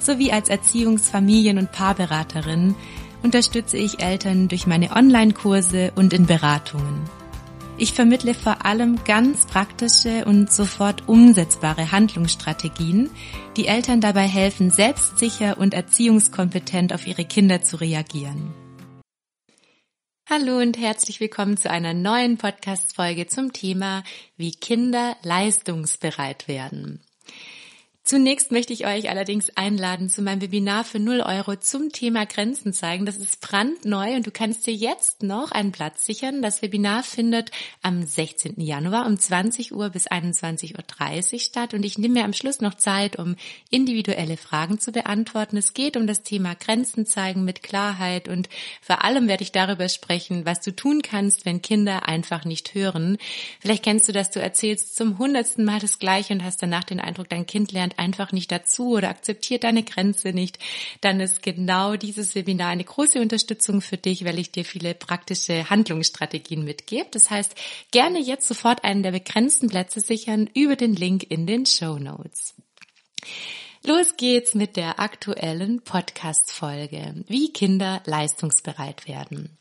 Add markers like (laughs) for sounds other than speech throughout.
sowie als Erziehungs-, Familien- und Paarberaterin unterstütze ich Eltern durch meine Online-Kurse und in Beratungen. Ich vermittle vor allem ganz praktische und sofort umsetzbare Handlungsstrategien, die Eltern dabei helfen, selbstsicher und erziehungskompetent auf ihre Kinder zu reagieren. Hallo und herzlich willkommen zu einer neuen Podcast-Folge zum Thema, wie Kinder leistungsbereit werden. Zunächst möchte ich euch allerdings einladen zu meinem Webinar für 0 Euro zum Thema Grenzen zeigen. Das ist brandneu und du kannst dir jetzt noch einen Platz sichern. Das Webinar findet am 16. Januar um 20 Uhr bis 21.30 Uhr statt und ich nehme mir am Schluss noch Zeit, um individuelle Fragen zu beantworten. Es geht um das Thema Grenzen zeigen mit Klarheit und vor allem werde ich darüber sprechen, was du tun kannst, wenn Kinder einfach nicht hören. Vielleicht kennst du das, du erzählst zum hundertsten Mal das Gleiche und hast danach den Eindruck, dein Kind lernt einfach nicht dazu oder akzeptiert deine Grenze nicht, dann ist genau dieses Webinar eine große Unterstützung für dich, weil ich dir viele praktische Handlungsstrategien mitgebe. Das heißt, gerne jetzt sofort einen der begrenzten Plätze sichern über den Link in den Show Notes. Los geht's mit der aktuellen Podcast-Folge, wie Kinder leistungsbereit werden.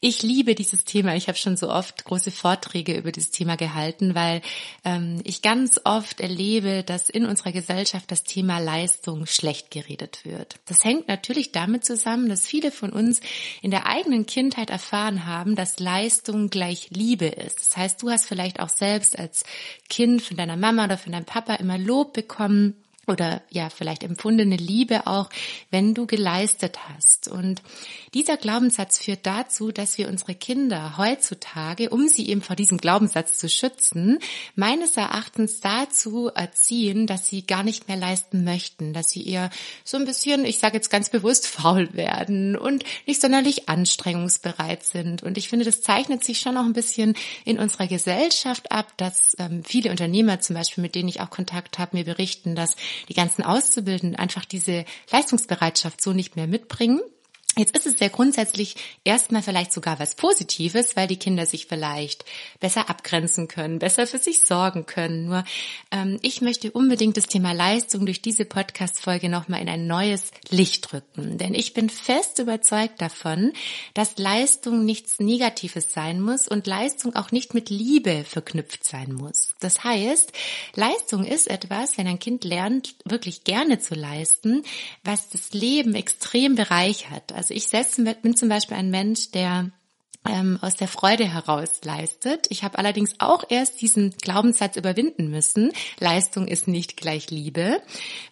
Ich liebe dieses Thema. Ich habe schon so oft große Vorträge über dieses Thema gehalten, weil ähm, ich ganz oft erlebe, dass in unserer Gesellschaft das Thema Leistung schlecht geredet wird. Das hängt natürlich damit zusammen, dass viele von uns in der eigenen Kindheit erfahren haben, dass Leistung gleich Liebe ist. Das heißt, du hast vielleicht auch selbst als Kind von deiner Mama oder von deinem Papa immer Lob bekommen oder ja vielleicht empfundene Liebe auch, wenn du geleistet hast. Und dieser Glaubenssatz führt dazu, dass wir unsere Kinder heutzutage, um sie eben vor diesem Glaubenssatz zu schützen, meines Erachtens dazu erziehen, dass sie gar nicht mehr leisten möchten, dass sie eher so ein bisschen, ich sage jetzt ganz bewusst, (laughs) faul werden und nicht sonderlich anstrengungsbereit sind. Und ich finde, das zeichnet sich schon auch ein bisschen in unserer Gesellschaft ab, dass ähm, viele Unternehmer zum Beispiel, mit denen ich auch Kontakt habe, mir berichten, dass die ganzen Auszubildenden einfach diese Leistungsbereitschaft so nicht mehr mitbringen. Jetzt ist es ja grundsätzlich erstmal vielleicht sogar was Positives, weil die Kinder sich vielleicht besser abgrenzen können, besser für sich sorgen können. Nur ähm, ich möchte unbedingt das Thema Leistung durch diese Podcast-Folge nochmal in ein neues Licht rücken. Denn ich bin fest überzeugt davon, dass Leistung nichts Negatives sein muss und Leistung auch nicht mit Liebe verknüpft sein muss. Das heißt, Leistung ist etwas, wenn ein Kind lernt, wirklich gerne zu leisten, was das Leben extrem bereichert. Also also ich selbst bin zum Beispiel ein Mensch, der ähm, aus der Freude heraus leistet. Ich habe allerdings auch erst diesen Glaubenssatz überwinden müssen. Leistung ist nicht gleich Liebe,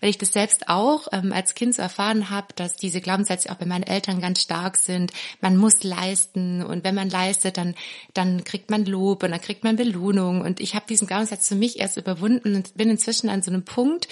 weil ich das selbst auch ähm, als Kind so erfahren habe, dass diese Glaubenssätze auch bei meinen Eltern ganz stark sind. Man muss leisten und wenn man leistet, dann dann kriegt man Lob und dann kriegt man Belohnung. Und ich habe diesen Glaubenssatz für mich erst überwunden und bin inzwischen an so einem Punkt,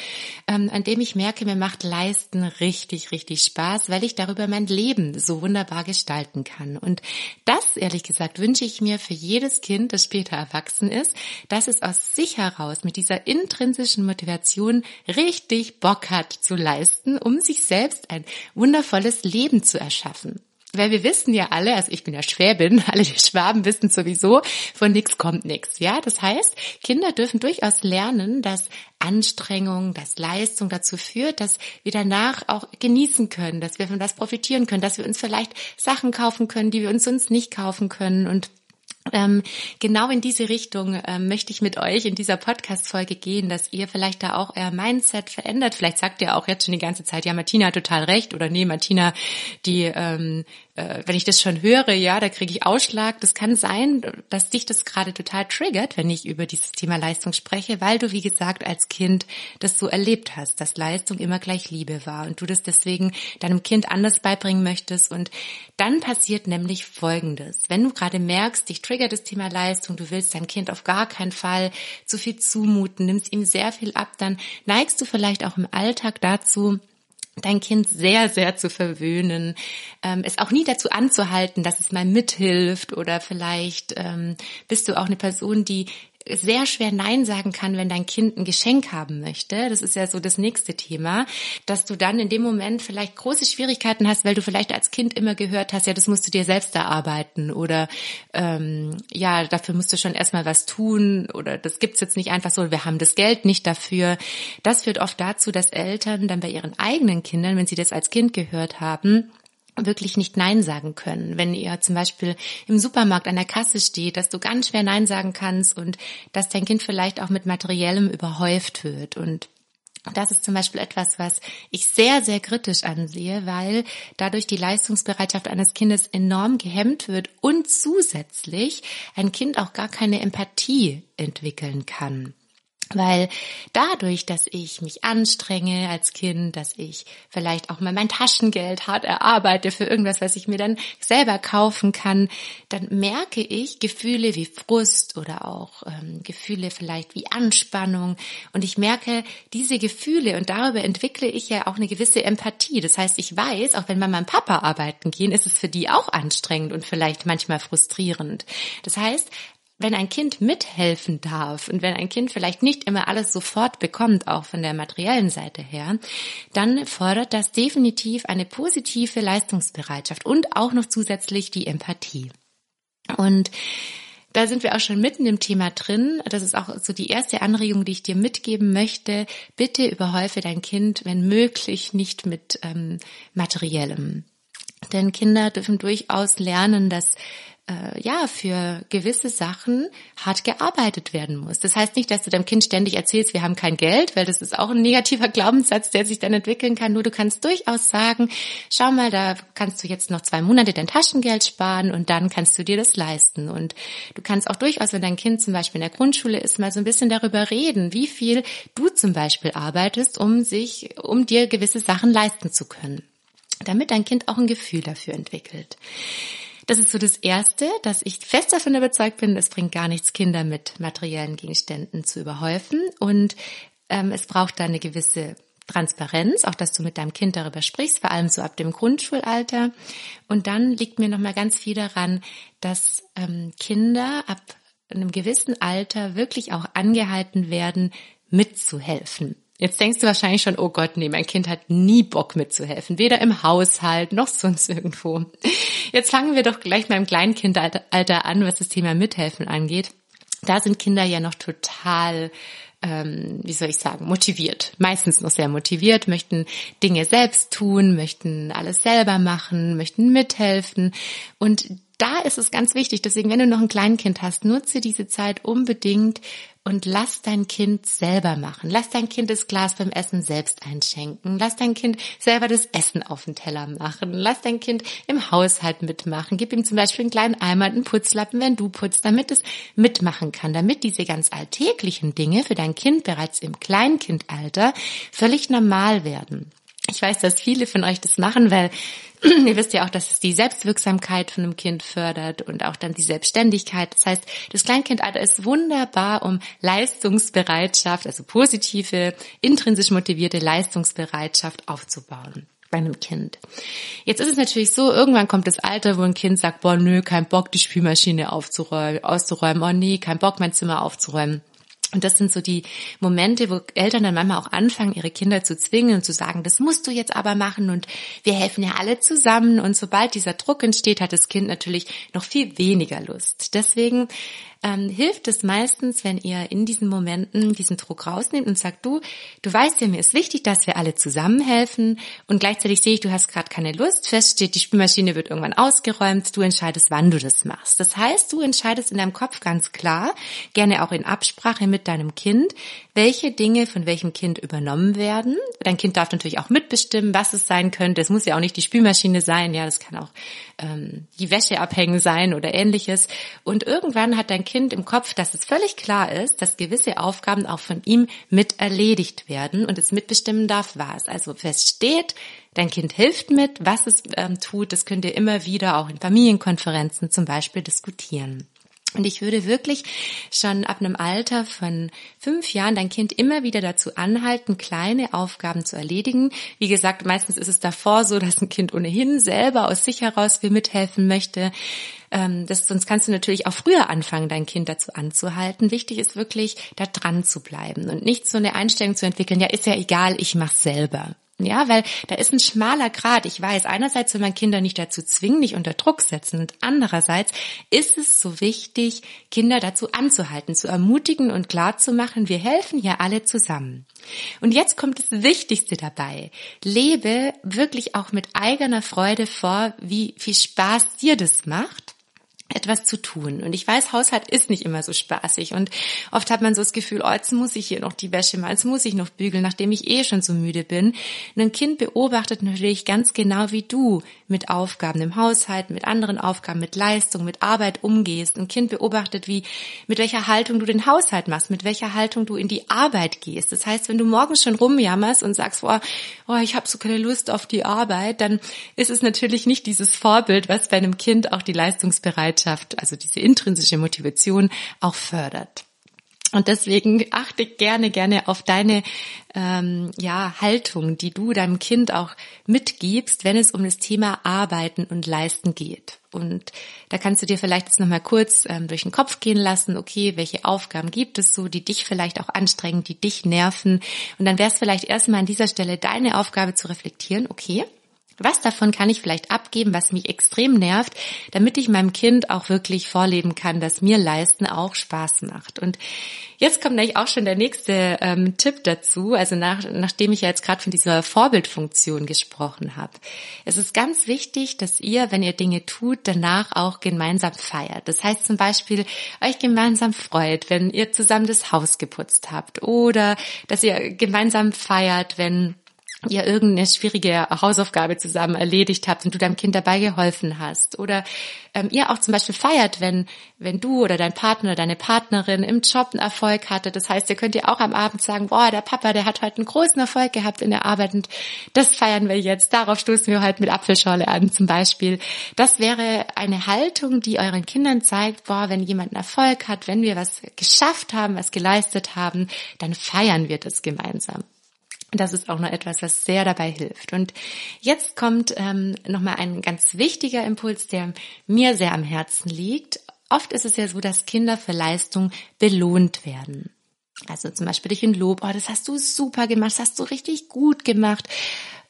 ähm, an dem ich merke, mir macht Leisten richtig richtig Spaß, weil ich darüber mein Leben so wunderbar gestalten kann. Und das ehrlich gesagt wünsche ich mir für jedes Kind, das später erwachsen ist, dass es aus sich heraus mit dieser intrinsischen Motivation richtig Bock hat zu leisten, um sich selbst ein wundervolles Leben zu erschaffen. Weil wir wissen ja alle, also ich bin ja Schwäbin, (laughs) alle die Schwaben wissen sowieso, von nichts kommt nichts. Ja, das heißt, Kinder dürfen durchaus lernen, dass Anstrengung, dass Leistung dazu führt, dass wir danach auch genießen können, dass wir von das profitieren können, dass wir uns vielleicht Sachen kaufen können, die wir uns sonst nicht kaufen können und genau in diese Richtung ähm, möchte ich mit euch in dieser Podcast-Folge gehen, dass ihr vielleicht da auch euer Mindset verändert. Vielleicht sagt ihr auch jetzt schon die ganze Zeit, ja, Martina hat total recht oder nee, Martina, die ähm, äh, wenn ich das schon höre, ja, da kriege ich Ausschlag. Das kann sein, dass dich das gerade total triggert, wenn ich über dieses Thema Leistung spreche, weil du, wie gesagt, als Kind das so erlebt hast, dass Leistung immer gleich Liebe war und du das deswegen deinem Kind anders beibringen möchtest. Und dann passiert nämlich Folgendes. Wenn du gerade merkst, dich triggert das Thema Leistung, du willst deinem Kind auf gar keinen Fall zu viel zumuten, nimmst ihm sehr viel ab, dann neigst du vielleicht auch im Alltag dazu, dein Kind sehr, sehr zu verwöhnen, ähm, es auch nie dazu anzuhalten, dass es mal mithilft oder vielleicht ähm, bist du auch eine Person, die sehr schwer Nein sagen kann, wenn dein Kind ein Geschenk haben möchte. Das ist ja so das nächste Thema, dass du dann in dem Moment vielleicht große Schwierigkeiten hast, weil du vielleicht als Kind immer gehört hast, ja, das musst du dir selbst erarbeiten oder ähm, ja, dafür musst du schon erstmal was tun oder das gibt's jetzt nicht einfach so, wir haben das Geld nicht dafür. Das führt oft dazu, dass Eltern dann bei ihren eigenen Kindern, wenn sie das als Kind gehört haben, wirklich nicht Nein sagen können. Wenn ihr zum Beispiel im Supermarkt an der Kasse steht, dass du ganz schwer Nein sagen kannst und dass dein Kind vielleicht auch mit Materiellem überhäuft wird und das ist zum Beispiel etwas, was ich sehr, sehr kritisch ansehe, weil dadurch die Leistungsbereitschaft eines Kindes enorm gehemmt wird und zusätzlich ein Kind auch gar keine Empathie entwickeln kann. Weil dadurch, dass ich mich anstrenge als Kind, dass ich vielleicht auch mal mein Taschengeld hart erarbeite für irgendwas, was ich mir dann selber kaufen kann, dann merke ich Gefühle wie Frust oder auch ähm, Gefühle vielleicht wie Anspannung. Und ich merke diese Gefühle und darüber entwickle ich ja auch eine gewisse Empathie. Das heißt, ich weiß, auch wenn Mama und Papa arbeiten gehen, ist es für die auch anstrengend und vielleicht manchmal frustrierend. Das heißt, wenn ein Kind mithelfen darf und wenn ein Kind vielleicht nicht immer alles sofort bekommt, auch von der materiellen Seite her, dann fordert das definitiv eine positive Leistungsbereitschaft und auch noch zusätzlich die Empathie. Und da sind wir auch schon mitten im Thema drin. Das ist auch so die erste Anregung, die ich dir mitgeben möchte. Bitte überhäufe dein Kind, wenn möglich, nicht mit ähm, materiellem. Denn Kinder dürfen durchaus lernen, dass äh, ja für gewisse Sachen hart gearbeitet werden muss. Das heißt nicht, dass du deinem Kind ständig erzählst, wir haben kein Geld, weil das ist auch ein negativer Glaubenssatz, der sich dann entwickeln kann. Nur du kannst durchaus sagen, schau mal, da kannst du jetzt noch zwei Monate dein Taschengeld sparen und dann kannst du dir das leisten. Und du kannst auch durchaus, wenn dein Kind zum Beispiel in der Grundschule ist, mal so ein bisschen darüber reden, wie viel du zum Beispiel arbeitest, um sich, um dir gewisse Sachen leisten zu können damit dein Kind auch ein Gefühl dafür entwickelt. Das ist so das Erste, dass ich fest davon überzeugt bin, es bringt gar nichts, Kinder mit materiellen Gegenständen zu überhäufen. Und ähm, es braucht da eine gewisse Transparenz, auch dass du mit deinem Kind darüber sprichst, vor allem so ab dem Grundschulalter. Und dann liegt mir nochmal ganz viel daran, dass ähm, Kinder ab einem gewissen Alter wirklich auch angehalten werden, mitzuhelfen. Jetzt denkst du wahrscheinlich schon, oh Gott, nee, mein Kind hat nie Bock mitzuhelfen, weder im Haushalt noch sonst irgendwo. Jetzt fangen wir doch gleich mal im Kleinkindalter an, was das Thema Mithelfen angeht. Da sind Kinder ja noch total ähm, wie soll ich sagen, motiviert, meistens noch sehr motiviert, möchten Dinge selbst tun, möchten alles selber machen, möchten mithelfen. Und da ist es ganz wichtig, deswegen, wenn du noch ein Kleinkind hast, nutze diese Zeit unbedingt und lass dein Kind selber machen. Lass dein Kind das Glas beim Essen selbst einschenken. Lass dein Kind selber das Essen auf den Teller machen. Lass dein Kind im Haushalt mitmachen. Gib ihm zum Beispiel einen kleinen Eimer, einen Putzlappen, wenn du putzt, damit es mitmachen kann, damit diese ganz alltäglichen Dinge für dein Kind bereits im Kleinkindalter völlig normal werden. Ich weiß, dass viele von euch das machen, weil (clears throat) ihr wisst ja auch, dass es die Selbstwirksamkeit von einem Kind fördert und auch dann die Selbstständigkeit. Das heißt, das Kleinkindalter ist wunderbar, um Leistungsbereitschaft, also positive, intrinsisch motivierte Leistungsbereitschaft aufzubauen bei einem Kind. Jetzt ist es natürlich so, irgendwann kommt das Alter, wo ein Kind sagt, boah, nö, kein Bock, die Spülmaschine aufzuräumen, auszuräumen, oh nee, kein Bock, mein Zimmer aufzuräumen. Und das sind so die Momente, wo Eltern dann manchmal auch anfangen, ihre Kinder zu zwingen und zu sagen, das musst du jetzt aber machen und wir helfen ja alle zusammen. Und sobald dieser Druck entsteht, hat das Kind natürlich noch viel weniger Lust. Deswegen ähm, hilft es meistens, wenn ihr in diesen Momenten diesen Druck rausnehmt und sagt, du, du weißt ja, mir ist wichtig, dass wir alle zusammenhelfen und gleichzeitig sehe ich, du hast gerade keine Lust, feststeht, die Spülmaschine wird irgendwann ausgeräumt, du entscheidest, wann du das machst. Das heißt, du entscheidest in deinem Kopf ganz klar, gerne auch in Absprache mit deinem Kind, welche Dinge von welchem Kind übernommen werden. Dein Kind darf natürlich auch mitbestimmen, was es sein könnte. Es muss ja auch nicht die Spülmaschine sein, ja, das kann auch ähm, die Wäsche abhängen sein oder ähnliches. Und irgendwann hat dein Kind im Kopf, dass es völlig klar ist, dass gewisse Aufgaben auch von ihm mit erledigt werden und es mitbestimmen darf, was. Also feststeht, dein Kind hilft mit, was es ähm, tut, das könnt ihr immer wieder auch in Familienkonferenzen zum Beispiel diskutieren. Und ich würde wirklich schon ab einem Alter von fünf Jahren dein Kind immer wieder dazu anhalten, kleine Aufgaben zu erledigen. Wie gesagt, meistens ist es davor so, dass ein Kind ohnehin selber aus sich heraus viel mithelfen möchte. Ähm, das, sonst kannst du natürlich auch früher anfangen, dein Kind dazu anzuhalten. Wichtig ist wirklich, da dran zu bleiben und nicht so eine Einstellung zu entwickeln, ja, ist ja egal, ich mach's selber. Ja, weil da ist ein schmaler Grad. Ich weiß, einerseits will man Kinder nicht dazu zwingen, nicht unter Druck setzen und andererseits ist es so wichtig, Kinder dazu anzuhalten, zu ermutigen und klar zu machen, wir helfen hier alle zusammen. Und jetzt kommt das Wichtigste dabei. Lebe wirklich auch mit eigener Freude vor, wie viel Spaß dir das macht etwas zu tun. Und ich weiß, Haushalt ist nicht immer so spaßig. Und oft hat man so das Gefühl, oh, jetzt muss ich hier noch die Wäsche machen, jetzt muss ich noch bügeln, nachdem ich eh schon so müde bin. Und ein Kind beobachtet natürlich ganz genau wie du mit Aufgaben im Haushalt, mit anderen Aufgaben, mit Leistung, mit Arbeit umgehst. Ein Kind beobachtet, wie, mit welcher Haltung du den Haushalt machst, mit welcher Haltung du in die Arbeit gehst. Das heißt, wenn du morgens schon rumjammerst und sagst, oh, oh ich habe so keine Lust auf die Arbeit, dann ist es natürlich nicht dieses Vorbild, was bei einem Kind auch die Leistungsbereitschaft Bereitschaft, also diese intrinsische Motivation auch fördert. Und deswegen achte gerne, gerne auf deine ähm, ja, Haltung, die du deinem Kind auch mitgibst, wenn es um das Thema Arbeiten und Leisten geht. Und da kannst du dir vielleicht jetzt nochmal kurz ähm, durch den Kopf gehen lassen, okay, welche Aufgaben gibt es so, die dich vielleicht auch anstrengen, die dich nerven. Und dann wäre es vielleicht erstmal an dieser Stelle deine Aufgabe zu reflektieren, okay, was davon kann ich vielleicht abgeben, was mich extrem nervt, damit ich meinem Kind auch wirklich vorleben kann, dass mir Leisten auch Spaß macht. Und jetzt kommt eigentlich auch schon der nächste ähm, Tipp dazu, also nach, nachdem ich ja jetzt gerade von dieser Vorbildfunktion gesprochen habe. Es ist ganz wichtig, dass ihr, wenn ihr Dinge tut, danach auch gemeinsam feiert. Das heißt zum Beispiel, euch gemeinsam freut, wenn ihr zusammen das Haus geputzt habt oder dass ihr gemeinsam feiert, wenn ihr irgendeine schwierige Hausaufgabe zusammen erledigt habt und du deinem Kind dabei geholfen hast. Oder ähm, ihr auch zum Beispiel feiert, wenn, wenn du oder dein Partner oder deine Partnerin im Job einen Erfolg hatte. Das heißt, ihr könnt ihr auch am Abend sagen, boah, der Papa, der hat heute einen großen Erfolg gehabt in der Arbeit und das feiern wir jetzt. Darauf stoßen wir heute mit Apfelschorle an zum Beispiel. Das wäre eine Haltung, die euren Kindern zeigt, boah, wenn jemand einen Erfolg hat, wenn wir was geschafft haben, was geleistet haben, dann feiern wir das gemeinsam. Das ist auch noch etwas, was sehr dabei hilft. Und jetzt kommt ähm, nochmal ein ganz wichtiger Impuls, der mir sehr am Herzen liegt. Oft ist es ja so, dass Kinder für Leistung belohnt werden. Also zum Beispiel durch ein Lob, oh, das hast du super gemacht, das hast du richtig gut gemacht.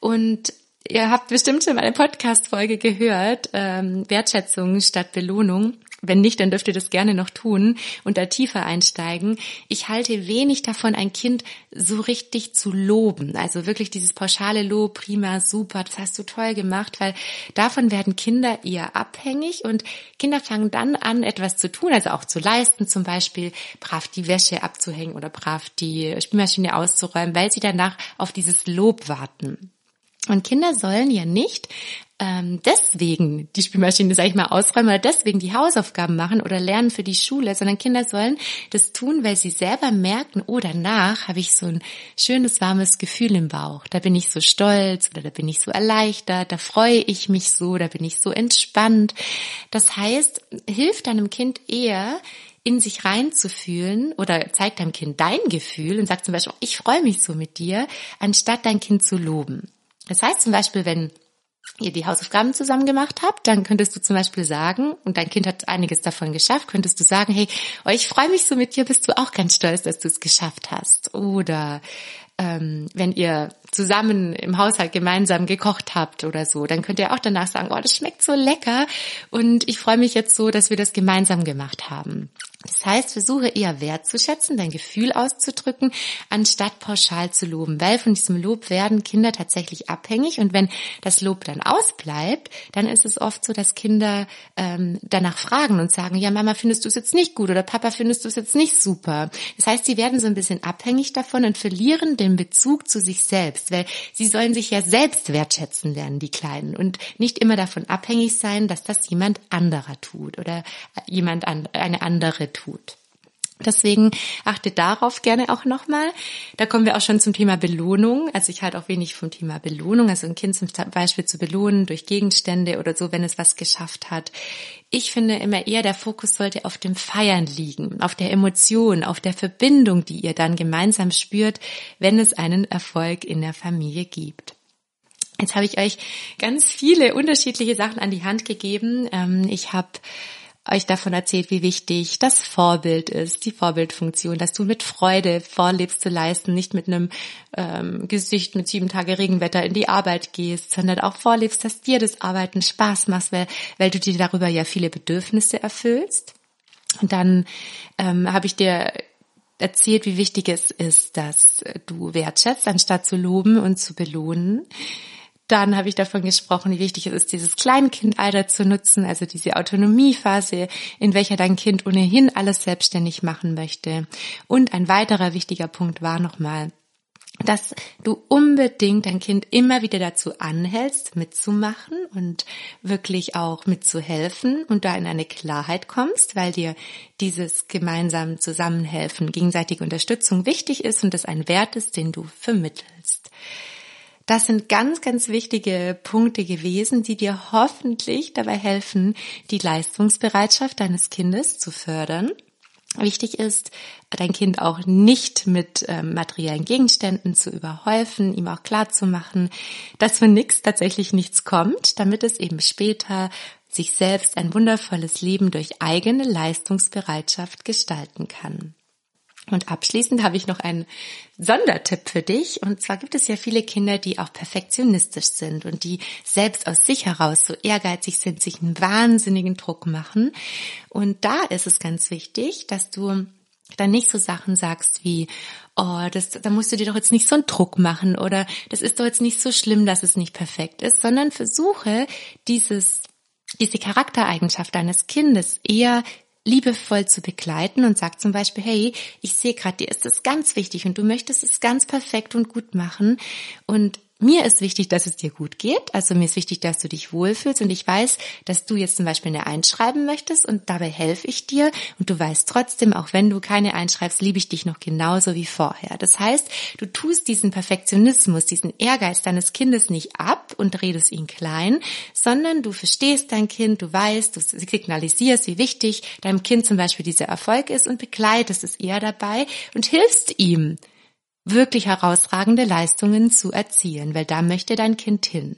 Und ihr habt bestimmt schon meine Podcast-Folge gehört, ähm, Wertschätzung statt Belohnung. Wenn nicht, dann dürft ihr das gerne noch tun und da tiefer einsteigen. Ich halte wenig davon, ein Kind so richtig zu loben. Also wirklich dieses pauschale Lob, prima, super, das hast du toll gemacht, weil davon werden Kinder eher abhängig und Kinder fangen dann an, etwas zu tun, also auch zu leisten, zum Beispiel brav die Wäsche abzuhängen oder brav die Spielmaschine auszuräumen, weil sie danach auf dieses Lob warten. Und Kinder sollen ja nicht ähm, deswegen die Spielmaschine, sag ich mal, ausräumen oder deswegen die Hausaufgaben machen oder lernen für die Schule, sondern Kinder sollen das tun, weil sie selber merken, oh, danach habe ich so ein schönes, warmes Gefühl im Bauch. Da bin ich so stolz oder da bin ich so erleichtert, da freue ich mich so, da bin ich so entspannt. Das heißt, hilft deinem Kind eher, in sich reinzufühlen oder zeigt deinem Kind dein Gefühl und sagt zum Beispiel, ich freue mich so mit dir, anstatt dein Kind zu loben. Das heißt zum Beispiel, wenn ihr die Hausaufgaben zusammen gemacht habt, dann könntest du zum Beispiel sagen, und dein Kind hat einiges davon geschafft, könntest du sagen, hey, oh, ich freue mich so mit dir, bist du auch ganz stolz, dass du es geschafft hast. Oder ähm, wenn ihr zusammen im Haushalt gemeinsam gekocht habt oder so, dann könnt ihr auch danach sagen, oh, das schmeckt so lecker und ich freue mich jetzt so, dass wir das gemeinsam gemacht haben. Das heißt, versuche eher wertzuschätzen, dein Gefühl auszudrücken, anstatt pauschal zu loben, weil von diesem Lob werden Kinder tatsächlich abhängig und wenn das Lob dann ausbleibt, dann ist es oft so, dass Kinder ähm, danach fragen und sagen, ja Mama, findest du es jetzt nicht gut oder Papa, findest du es jetzt nicht super. Das heißt, sie werden so ein bisschen abhängig davon und verlieren den Bezug zu sich selbst, weil sie sollen sich ja selbst wertschätzen lernen, die Kleinen, und nicht immer davon abhängig sein, dass das jemand anderer tut oder jemand an, eine andere tut. Deswegen achte darauf gerne auch nochmal. Da kommen wir auch schon zum Thema Belohnung. Also ich halte auch wenig vom Thema Belohnung. Also ein Kind zum Beispiel zu belohnen durch Gegenstände oder so, wenn es was geschafft hat. Ich finde immer eher, der Fokus sollte auf dem Feiern liegen, auf der Emotion, auf der Verbindung, die ihr dann gemeinsam spürt, wenn es einen Erfolg in der Familie gibt. Jetzt habe ich euch ganz viele unterschiedliche Sachen an die Hand gegeben. Ähm, ich habe euch davon erzählt, wie wichtig das Vorbild ist, die Vorbildfunktion, dass du mit Freude vorlebst zu leisten, nicht mit einem ähm, Gesicht mit sieben Tage Regenwetter in die Arbeit gehst, sondern auch vorlebst, dass dir das Arbeiten Spaß macht, weil, weil du dir darüber ja viele Bedürfnisse erfüllst. Und dann ähm, habe ich dir erzählt, wie wichtig es ist, dass du wertschätzt, anstatt zu loben und zu belohnen. Dann habe ich davon gesprochen, wie wichtig es ist, dieses Kleinkindalter zu nutzen, also diese Autonomiephase, in welcher dein Kind ohnehin alles selbstständig machen möchte. Und ein weiterer wichtiger Punkt war nochmal, dass du unbedingt dein Kind immer wieder dazu anhältst, mitzumachen und wirklich auch mitzuhelfen und da in eine Klarheit kommst, weil dir dieses gemeinsam Zusammenhelfen, gegenseitige Unterstützung wichtig ist und das ein Wert ist, den du vermittelst. Das sind ganz, ganz wichtige Punkte gewesen, die dir hoffentlich dabei helfen, die Leistungsbereitschaft deines Kindes zu fördern. Wichtig ist, dein Kind auch nicht mit ähm, materiellen Gegenständen zu überhäufen, ihm auch klar zu machen, dass von nichts tatsächlich nichts kommt, damit es eben später sich selbst ein wundervolles Leben durch eigene Leistungsbereitschaft gestalten kann. Und abschließend habe ich noch einen Sondertipp für dich. Und zwar gibt es ja viele Kinder, die auch perfektionistisch sind und die selbst aus sich heraus so ehrgeizig sind, sich einen wahnsinnigen Druck machen. Und da ist es ganz wichtig, dass du dann nicht so Sachen sagst wie, oh, das, da musst du dir doch jetzt nicht so einen Druck machen oder das ist doch jetzt nicht so schlimm, dass es nicht perfekt ist, sondern versuche dieses diese Charaktereigenschaft deines Kindes eher liebevoll zu begleiten und sagt zum Beispiel, hey, ich sehe gerade, dir ist das ganz wichtig und du möchtest es ganz perfekt und gut machen. Und mir ist wichtig, dass es dir gut geht. Also mir ist wichtig, dass du dich wohlfühlst und ich weiß, dass du jetzt zum Beispiel eine einschreiben möchtest und dabei helfe ich dir und du weißt trotzdem, auch wenn du keine einschreibst, liebe ich dich noch genauso wie vorher. Das heißt, du tust diesen Perfektionismus, diesen Ehrgeiz deines Kindes nicht ab und redest ihn klein, sondern du verstehst dein Kind, du weißt, du signalisierst, wie wichtig deinem Kind zum Beispiel dieser Erfolg ist und begleitest es eher dabei und hilfst ihm wirklich herausragende Leistungen zu erzielen, weil da möchte dein Kind hin.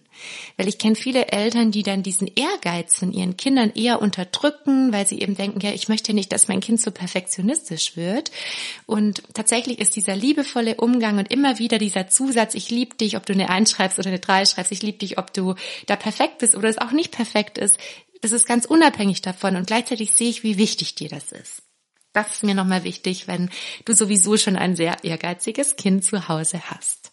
Weil ich kenne viele Eltern, die dann diesen Ehrgeiz von ihren Kindern eher unterdrücken, weil sie eben denken, ja, ich möchte nicht, dass mein Kind so perfektionistisch wird. Und tatsächlich ist dieser liebevolle Umgang und immer wieder dieser Zusatz, ich liebe dich, ob du eine Eins schreibst oder eine Drei schreibst, ich liebe dich, ob du da perfekt bist oder es auch nicht perfekt ist, das ist ganz unabhängig davon und gleichzeitig sehe ich, wie wichtig dir das ist. Das ist mir nochmal wichtig, wenn du sowieso schon ein sehr ehrgeiziges Kind zu Hause hast.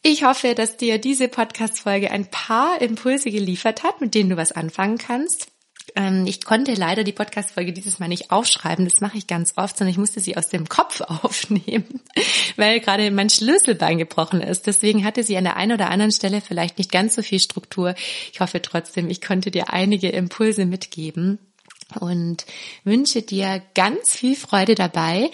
Ich hoffe, dass dir diese Podcast-Folge ein paar Impulse geliefert hat, mit denen du was anfangen kannst. Ähm, ich konnte leider die Podcast-Folge dieses Mal nicht aufschreiben. Das mache ich ganz oft, sondern ich musste sie aus dem Kopf (laughs) aufnehmen, weil gerade mein Schlüsselbein gebrochen ist. Deswegen hatte sie an der einen oder anderen Stelle vielleicht nicht ganz so viel Struktur. Ich hoffe trotzdem, ich konnte dir einige Impulse mitgeben und wünsche dir ganz viel Freude dabei,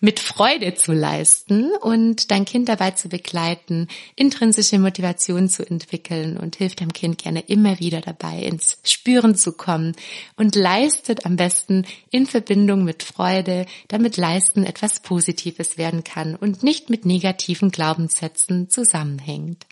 mit Freude zu leisten und dein Kind dabei zu begleiten, intrinsische Motivation zu entwickeln und hilft dem Kind gerne immer wieder dabei, ins Spüren zu kommen und leistet am besten in Verbindung mit Freude, damit Leisten etwas Positives werden kann und nicht mit negativen Glaubenssätzen zusammenhängt.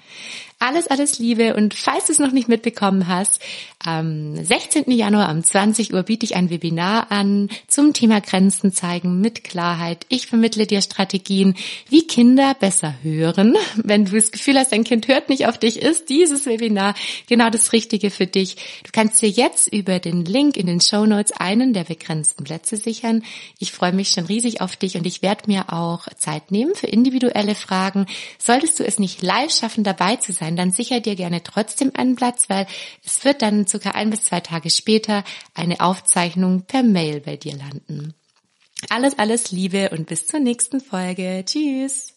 Alles, alles Liebe und falls du es noch nicht mitbekommen hast, am 16. Januar um 20 Uhr biete ich ein Webinar an zum Thema Grenzen zeigen mit Klarheit. Ich vermittle dir Strategien, wie Kinder besser hören. Wenn du das Gefühl hast, dein Kind hört nicht auf dich, ist dieses Webinar genau das Richtige für dich. Du kannst dir jetzt über den Link in den Show Notes einen der begrenzten Plätze sichern. Ich freue mich schon riesig auf dich und ich werde mir auch Zeit nehmen für individuelle Fragen. Solltest du es nicht live schaffen, dabei zu sein, dann sicher dir gerne trotzdem einen Platz, weil es wird dann circa ein bis zwei Tage später eine Aufzeichnung per Mail bei dir landen. Alles, alles Liebe und bis zur nächsten Folge. Tschüss.